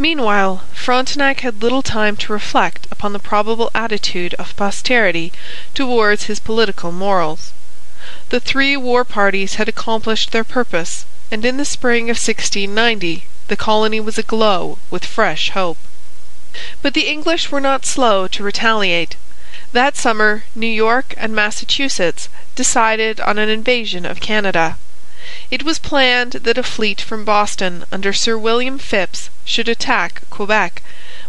Meanwhile Frontenac had little time to reflect upon the probable attitude of posterity towards his political morals. The three war parties had accomplished their purpose, and in the spring of 1690 the colony was aglow with fresh hope. But the English were not slow to retaliate. That summer New York and Massachusetts decided on an invasion of Canada. It was planned that a fleet from Boston under Sir William Phips should attack Quebec,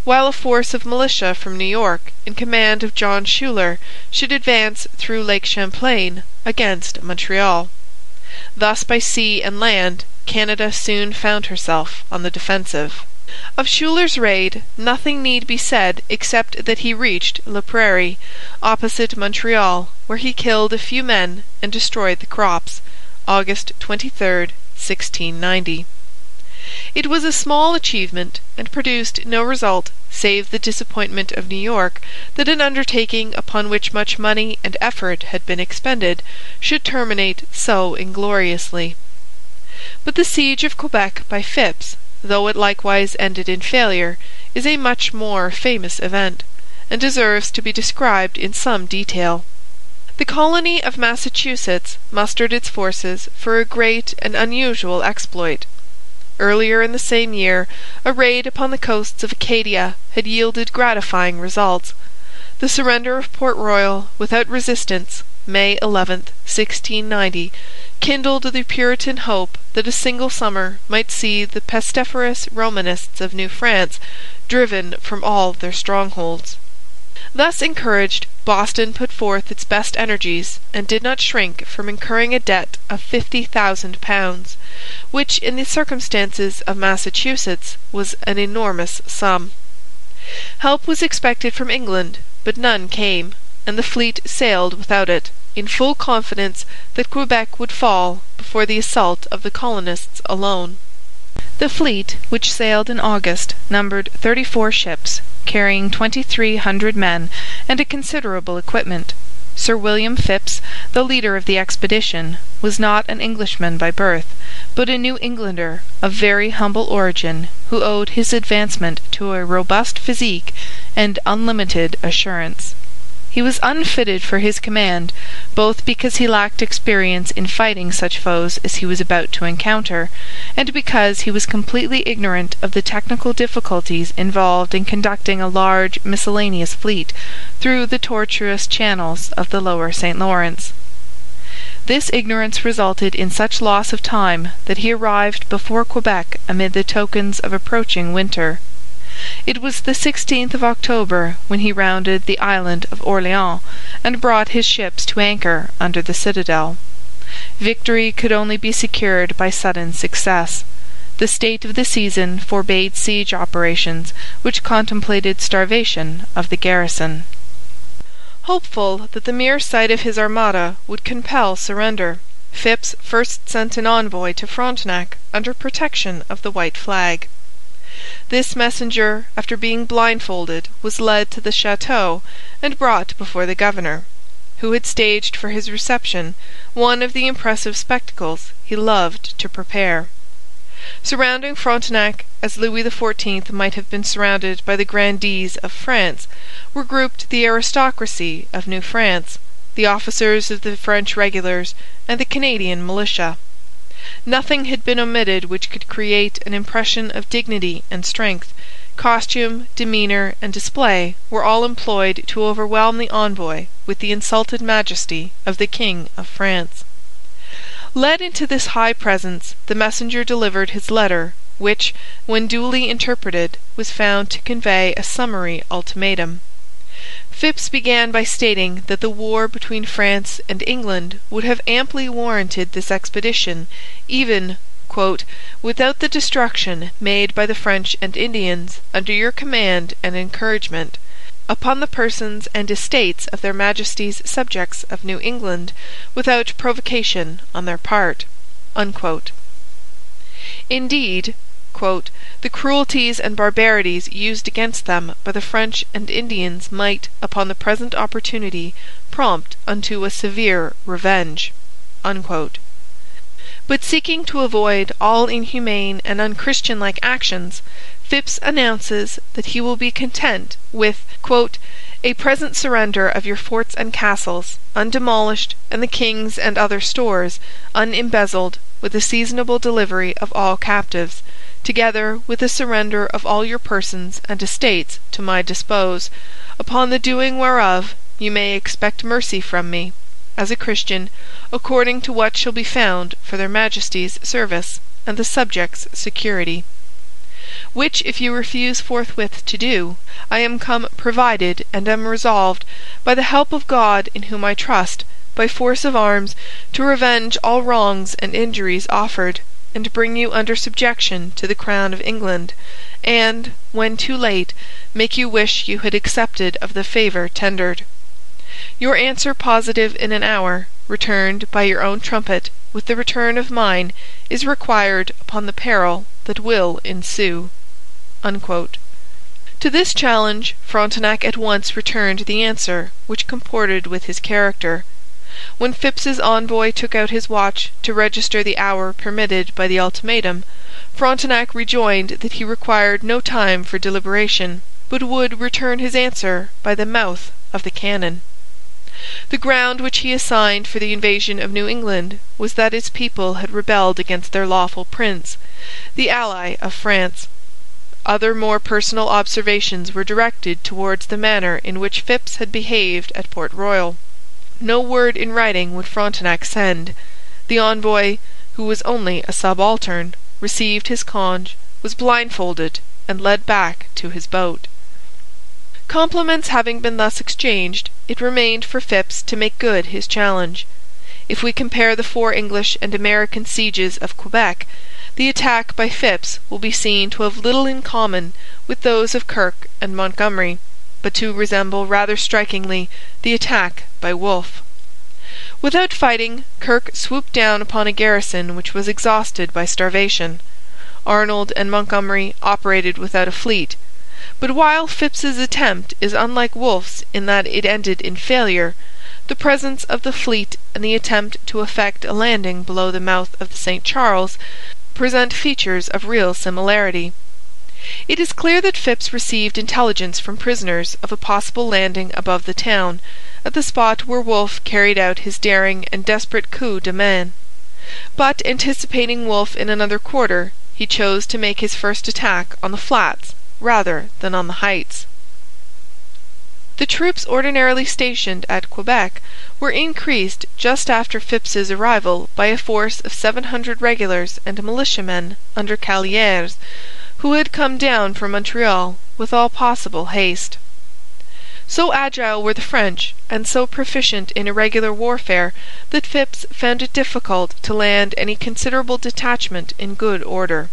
while a force of militia from New York in command of John Schuyler should advance through Lake Champlain against Montreal. Thus by sea and land Canada soon found herself on the defensive. Of Schuyler's raid nothing need be said except that he reached La Prairie, opposite Montreal, where he killed a few men and destroyed the crops (August 23, 1690). It was a small achievement and produced no result save the disappointment of New York that an undertaking upon which much money and effort had been expended should terminate so ingloriously. But the siege of Quebec by Phips, though it likewise ended in failure, is a much more famous event, and deserves to be described in some detail. The colony of Massachusetts mustered its forces for a great and unusual exploit. Earlier in the same year a raid upon the coasts of Acadia had yielded gratifying results. The surrender of Port Royal without resistance (May 11, 1690) kindled the Puritan hope that a single summer might see the pestiferous Romanists of New France driven from all their strongholds. Thus encouraged, Boston put forth its best energies and did not shrink from incurring a debt of fifty thousand pounds, which in the circumstances of Massachusetts was an enormous sum. Help was expected from England, but none came, and the fleet sailed without it, in full confidence that Quebec would fall before the assault of the colonists alone. The fleet, which sailed in August, numbered thirty four ships, carrying twenty three hundred men and a considerable equipment. Sir William Phips, the leader of the expedition, was not an Englishman by birth, but a New Englander of very humble origin who owed his advancement to a robust physique and unlimited assurance. He was unfitted for his command, both because he lacked experience in fighting such foes as he was about to encounter, and because he was completely ignorant of the technical difficulties involved in conducting a large miscellaneous fleet through the tortuous channels of the lower St Lawrence. This ignorance resulted in such loss of time that he arrived before Quebec amid the tokens of approaching winter. It was the 16th of October when he rounded the island of Orleans and brought his ships to anchor under the citadel. Victory could only be secured by sudden success. The state of the season forbade siege operations which contemplated starvation of the garrison. Hopeful that the mere sight of his armada would compel surrender, Phips first sent an envoy to Frontenac under protection of the white flag. This messenger, after being blindfolded, was led to the chateau and brought before the governor, who had staged for his reception one of the impressive spectacles he loved to prepare. Surrounding Frontenac, as Louis XIV might have been surrounded by the grandees of France, were grouped the aristocracy of New France, the officers of the French regulars, and the Canadian militia. Nothing had been omitted which could create an impression of dignity and strength. Costume, demeanour, and display were all employed to overwhelm the envoy with the insulted majesty of the King of France. Led into this high presence, the messenger delivered his letter, which, when duly interpreted, was found to convey a summary ultimatum. Phips began by stating that the war between France and England would have amply warranted this expedition even 'without the destruction made by the French and Indians, under your command and encouragement, upon the persons and estates of their Majesties' subjects of New England, without provocation on their part.' Indeed, 'the cruelties and barbarities used against them by the French and Indians might, upon the present opportunity, prompt unto a severe revenge.' But seeking to avoid all inhumane and unchristianlike actions, Phips announces that he will be content with 'a present surrender of your forts and castles, undemolished, and the king's and other stores, unembezzled, with a seasonable delivery of all captives, together with a surrender of all your persons and estates to my dispose, upon the doing whereof you may expect mercy from me, as a Christian, according to what shall be found for their Majesties' service and the subjects' security. Which if you refuse forthwith to do, I am come provided and am resolved, by the help of God in whom I trust, by force of arms, to revenge all wrongs and injuries offered, and bring you under subjection to the crown of England, and, when too late, make you wish you had accepted of the favour tendered. Your answer positive in an hour, returned by your own trumpet, with the return of mine, is required upon the peril that will ensue.' Unquote. To this challenge Frontenac at once returned the answer which comported with his character. When Phips's envoy took out his watch to register the hour permitted by the ultimatum, Frontenac rejoined that he required no time for deliberation, but would return his answer by the mouth of the cannon. The ground which he assigned for the invasion of New England was that its people had rebelled against their lawful prince the ally of France. Other more personal observations were directed towards the manner in which Phips had behaved at Port Royal. No word in writing would Frontenac send. The envoy, who was only a subaltern, received his conge, was blindfolded, and led back to his boat. Compliments having been thus exchanged, it remained for Phips to make good his challenge. If we compare the four English and American sieges of Quebec the attack by Phips will be seen to have little in common with those of Kirke and Montgomery, but to resemble rather strikingly the attack by Wolfe. Without fighting, Kirke swooped down upon a garrison which was exhausted by starvation. Arnold and Montgomery operated without a fleet. But while Phips's attempt is unlike Wolfe's in that it ended in failure, the presence of the fleet and the attempt to effect a landing below the mouth of the St Charles present features of real similarity. It is clear that Phips received intelligence from prisoners of a possible landing above the town, at the spot where Wolfe carried out his daring and desperate coup de main. But, anticipating Wolfe in another quarter, he chose to make his first attack on the flats rather than on the heights. The troops ordinarily stationed at Quebec were increased just after Phips's arrival by a force of seven hundred regulars and militiamen under Callieres, who had come down from Montreal with all possible haste. So agile were the French and so proficient in irregular warfare that Phips found it difficult to land any considerable detachment in good order.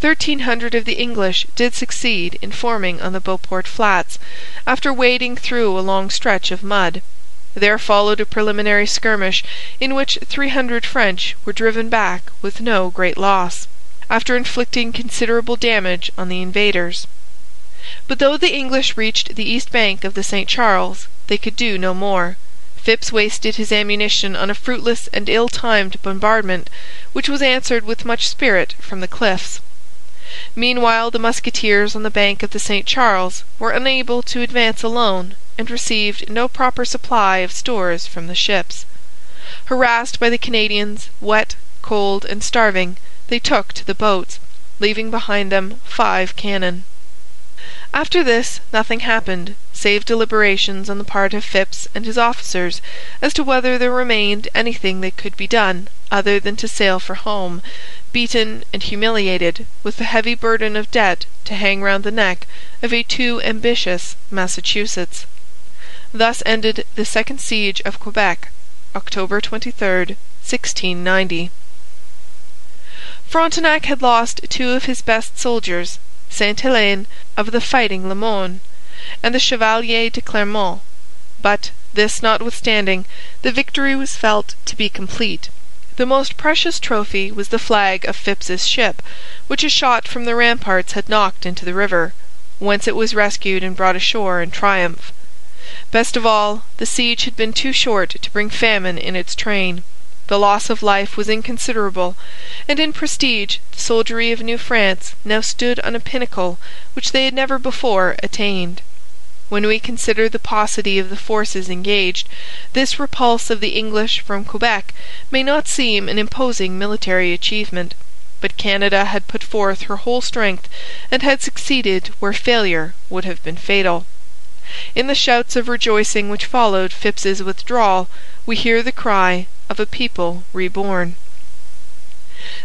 Thirteen hundred of the English did succeed in forming on the Beauport Flats, after wading through a long stretch of mud. There followed a preliminary skirmish in which three hundred French were driven back with no great loss, after inflicting considerable damage on the invaders. But though the English reached the east bank of the St Charles, they could do no more. Phips wasted his ammunition on a fruitless and ill-timed bombardment, which was answered with much spirit from the cliffs. Meanwhile the musketeers on the bank of the St Charles were unable to advance alone and received no proper supply of stores from the ships. Harassed by the Canadians, wet, cold, and starving, they took to the boats, leaving behind them five cannon. After this nothing happened, save deliberations on the part of Phips and his officers as to whether there remained anything that could be done other than to sail for home, beaten and humiliated, with the heavy burden of debt to hang round the neck of a too ambitious Massachusetts. Thus ended the second siege of Quebec, October 23, 1690. Frontenac had lost two of his best soldiers, Sainte Helene of the fighting Le Moyne, and the Chevalier de Clermont. But, this notwithstanding, the victory was felt to be complete. The most precious trophy was the flag of Phips's ship, which a shot from the ramparts had knocked into the river, whence it was rescued and brought ashore in triumph. Best of all, the siege had been too short to bring famine in its train. The loss of life was inconsiderable, and in prestige the soldiery of New France now stood on a pinnacle which they had never before attained. When we consider the paucity of the forces engaged, this repulse of the English from Quebec may not seem an imposing military achievement. But Canada had put forth her whole strength and had succeeded where failure would have been fatal. In the shouts of rejoicing which followed Phips's withdrawal we hear the cry of a people reborn.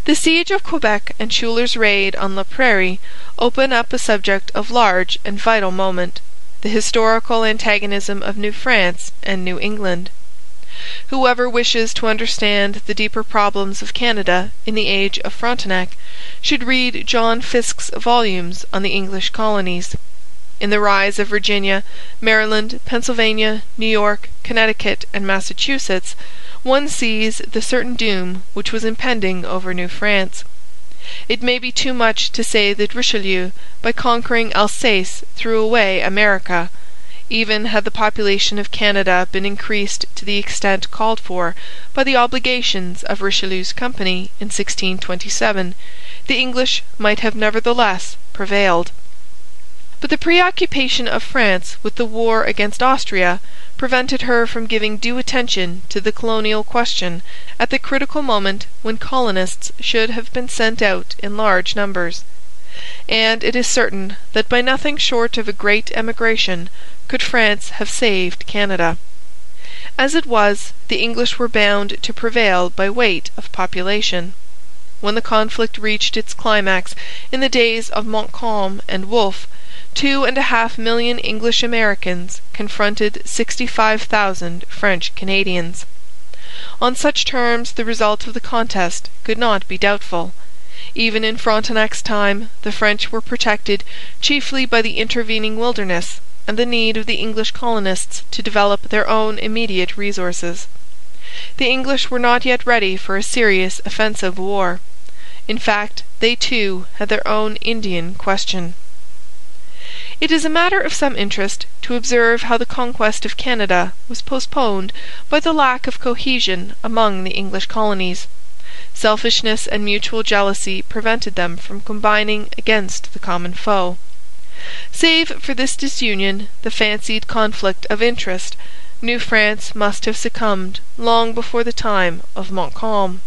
The siege of Quebec and Schuyler's raid on La Prairie open up a subject of large and vital moment the historical antagonism of New France and New England. Whoever wishes to understand the deeper problems of Canada in the age of Frontenac should read John Fiske's volumes on the English colonies. In the rise of Virginia, Maryland, Pennsylvania, New York, Connecticut, and Massachusetts one sees the certain doom which was impending over New France. It may be too much to say that Richelieu, by conquering Alsace, threw away America. Even had the population of Canada been increased to the extent called for by the obligations of Richelieu's company in 1627, the English might have nevertheless prevailed. But the preoccupation of France with the war against Austria prevented her from giving due attention to the colonial question at the critical moment when colonists should have been sent out in large numbers. And it is certain that by nothing short of a great emigration could France have saved Canada. As it was, the English were bound to prevail by weight of population. When the conflict reached its climax in the days of Montcalm and Wolfe, two and a half million English Americans confronted sixty five thousand French Canadians. On such terms the result of the contest could not be doubtful. Even in Frontenac's time the French were protected chiefly by the intervening wilderness and the need of the English colonists to develop their own immediate resources. The English were not yet ready for a serious offensive war. In fact, they too had their own Indian question. It is a matter of some interest to observe how the conquest of Canada was postponed by the lack of cohesion among the English colonies. Selfishness and mutual jealousy prevented them from combining against the common foe. Save for this disunion, the fancied conflict of interest, New France must have succumbed long before the time of Montcalm.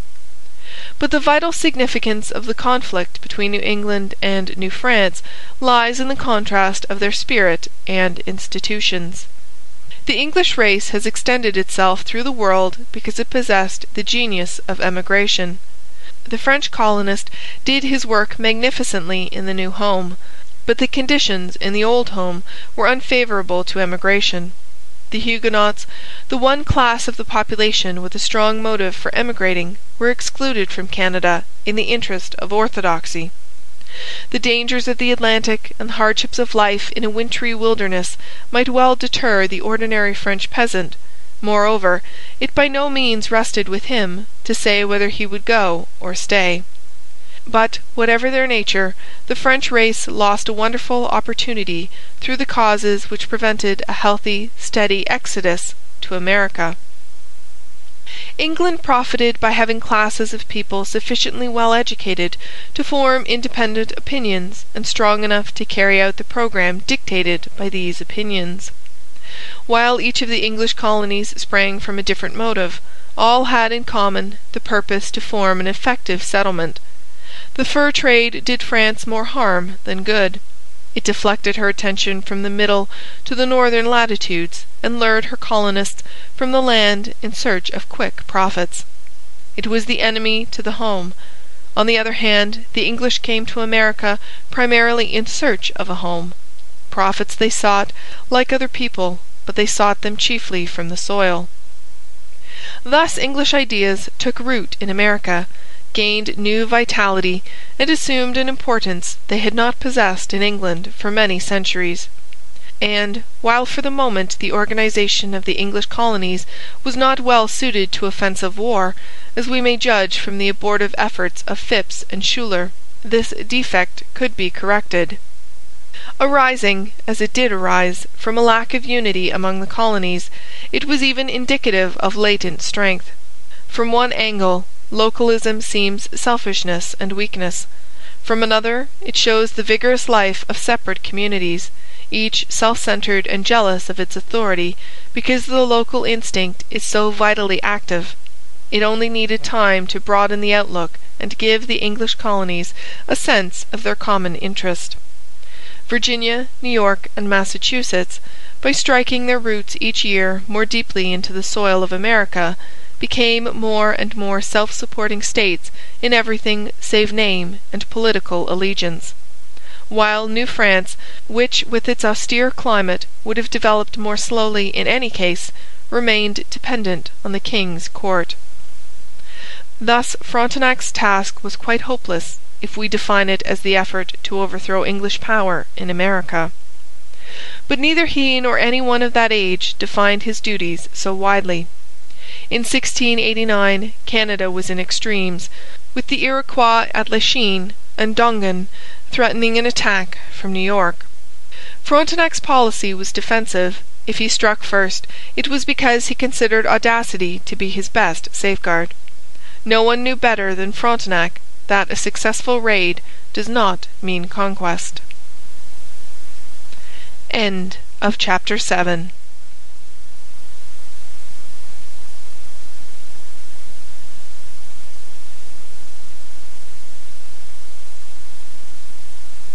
But the vital significance of the conflict between New England and New France lies in the contrast of their spirit and institutions. The English race has extended itself through the world because it possessed the genius of emigration. The French colonist did his work magnificently in the new home, but the conditions in the old home were unfavourable to emigration. The Huguenots, the one class of the population with a strong motive for emigrating, were excluded from Canada in the interest of orthodoxy. The dangers of the Atlantic and the hardships of life in a wintry wilderness might well deter the ordinary French peasant. Moreover, it by no means rested with him to say whether he would go or stay. But, whatever their nature, the French race lost a wonderful opportunity through the causes which prevented a healthy, steady exodus to America. England profited by having classes of people sufficiently well educated to form independent opinions and strong enough to carry out the programme dictated by these opinions. While each of the English colonies sprang from a different motive, all had in common the purpose to form an effective settlement. The fur trade did France more harm than good. It deflected her attention from the middle to the northern latitudes and lured her colonists from the land in search of quick profits. It was the enemy to the home. On the other hand, the English came to America primarily in search of a home. Profits they sought, like other people, but they sought them chiefly from the soil. Thus English ideas took root in America gained new vitality and assumed an importance they had not possessed in England for many centuries. And, while for the moment the organization of the English colonies was not well suited to offensive war, as we may judge from the abortive efforts of Phips and Schuyler, this defect could be corrected. Arising, as it did arise, from a lack of unity among the colonies, it was even indicative of latent strength. From one angle, localism seems selfishness and weakness. From another, it shows the vigorous life of separate communities, each self centred and jealous of its authority because the local instinct is so vitally active. It only needed time to broaden the outlook and give the English colonies a sense of their common interest. Virginia, New York, and Massachusetts, by striking their roots each year more deeply into the soil of America, became more and more self supporting states in everything save name and political allegiance; while New France, which with its austere climate would have developed more slowly in any case, remained dependent on the king's court. Thus Frontenac's task was quite hopeless if we define it as the effort to overthrow English power in America. But neither he nor any one of that age defined his duties so widely. In 1689 Canada was in extremes, with the Iroquois at Lachine and Dongan threatening an attack from New York. Frontenac's policy was defensive. If he struck first, it was because he considered audacity to be his best safeguard. No one knew better than Frontenac that a successful raid does not mean conquest. End of chapter 7